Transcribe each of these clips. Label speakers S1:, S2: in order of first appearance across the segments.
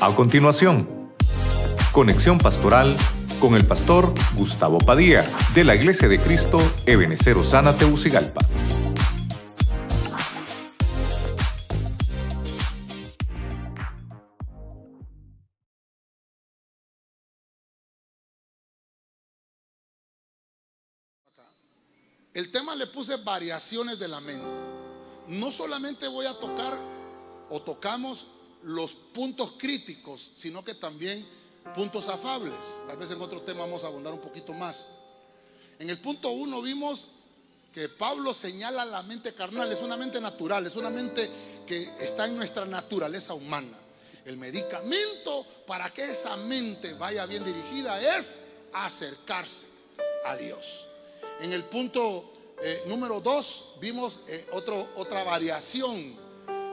S1: A continuación, conexión pastoral con el pastor Gustavo Padilla de la Iglesia de Cristo Ebenecer Osana Teucigalpa.
S2: El tema le puse variaciones de la mente. No solamente voy a tocar o tocamos los puntos críticos, sino que también puntos afables. Tal vez en otro tema vamos a abundar un poquito más. En el punto uno vimos que Pablo señala la mente carnal, es una mente natural, es una mente que está en nuestra naturaleza humana. El medicamento para que esa mente vaya bien dirigida es acercarse a Dios. En el punto eh, número dos vimos eh, otra variación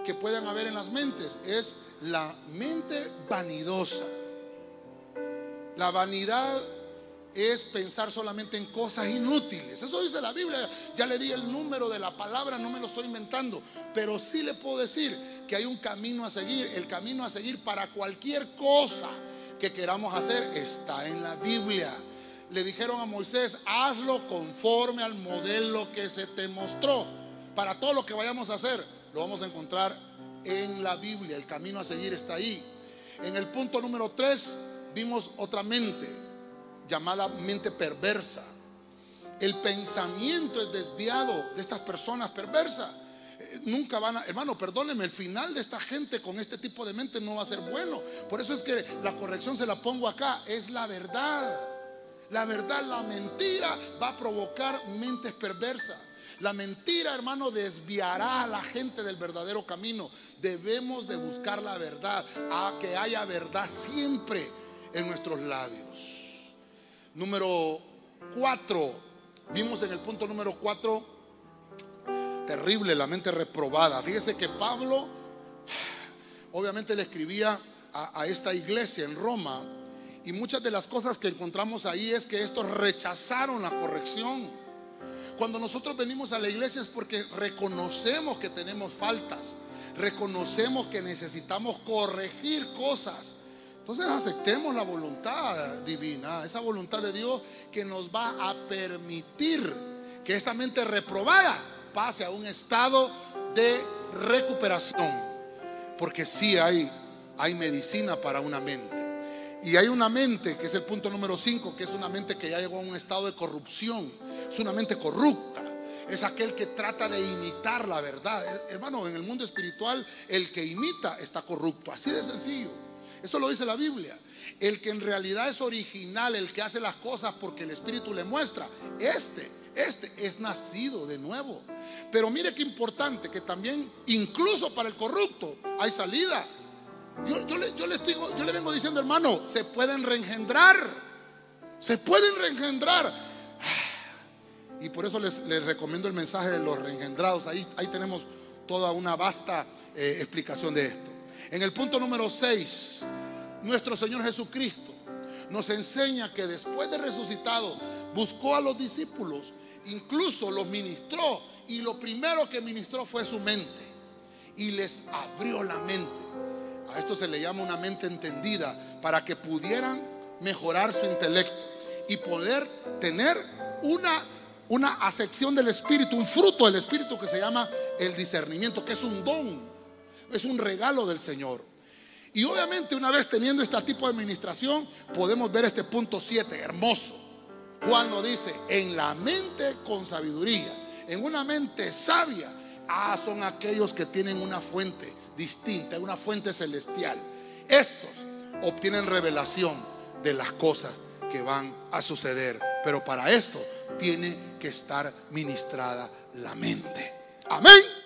S2: que puedan haber en las mentes. Es la mente vanidosa. La vanidad es pensar solamente en cosas inútiles. Eso dice la Biblia. Ya le di el número de la palabra, no me lo estoy inventando. Pero sí le puedo decir que hay un camino a seguir. El camino a seguir para cualquier cosa que queramos hacer está en la Biblia le dijeron a Moisés, hazlo conforme al modelo que se te mostró. Para todo lo que vayamos a hacer, lo vamos a encontrar en la Biblia. El camino a seguir está ahí. En el punto número 3 vimos otra mente llamada mente perversa. El pensamiento es desviado de estas personas perversas. Eh, nunca van a, hermano, perdóneme, el final de esta gente con este tipo de mente no va a ser bueno. Por eso es que la corrección se la pongo acá, es la verdad. La verdad, la mentira va a provocar mentes perversas. La mentira, hermano, desviará a la gente del verdadero camino. Debemos de buscar la verdad, a que haya verdad siempre en nuestros labios. Número cuatro, vimos en el punto número cuatro, terrible, la mente reprobada. Fíjese que Pablo, obviamente le escribía a, a esta iglesia en Roma, y muchas de las cosas que encontramos ahí es que estos rechazaron la corrección. Cuando nosotros venimos a la iglesia es porque reconocemos que tenemos faltas, reconocemos que necesitamos corregir cosas. Entonces aceptemos la voluntad divina, esa voluntad de Dios que nos va a permitir que esta mente reprobada pase a un estado de recuperación. Porque sí hay, hay medicina para una mente. Y hay una mente, que es el punto número 5, que es una mente que ya llegó a un estado de corrupción. Es una mente corrupta. Es aquel que trata de imitar la verdad. Eh, hermano, en el mundo espiritual, el que imita está corrupto. Así de sencillo. Eso lo dice la Biblia. El que en realidad es original, el que hace las cosas porque el Espíritu le muestra, este, este es nacido de nuevo. Pero mire qué importante que también, incluso para el corrupto, hay salida. Yo, le, yo, yo le vengo diciendo, hermano, se pueden reengendrar. Se pueden reengendrar. Y por eso les, recomiendo el mensaje de los reengendrados. Ahí, ahí tenemos toda una vasta eh, explicación de esto. En el punto número 6, nuestro Señor Jesucristo nos enseña que después de resucitado buscó a los discípulos, incluso los ministró y lo primero que ministró fue su mente y les abrió la mente esto se le llama una mente entendida para que pudieran mejorar su intelecto y poder tener una, una acepción del Espíritu, un fruto del Espíritu que se llama el discernimiento, que es un don, es un regalo del Señor. Y obviamente una vez teniendo este tipo de administración, podemos ver este punto 7, hermoso. Cuando dice, en la mente con sabiduría, en una mente sabia, ah, son aquellos que tienen una fuente distinta, una fuente celestial. Estos obtienen revelación de las cosas que van a suceder. Pero para esto tiene que estar ministrada la mente. Amén.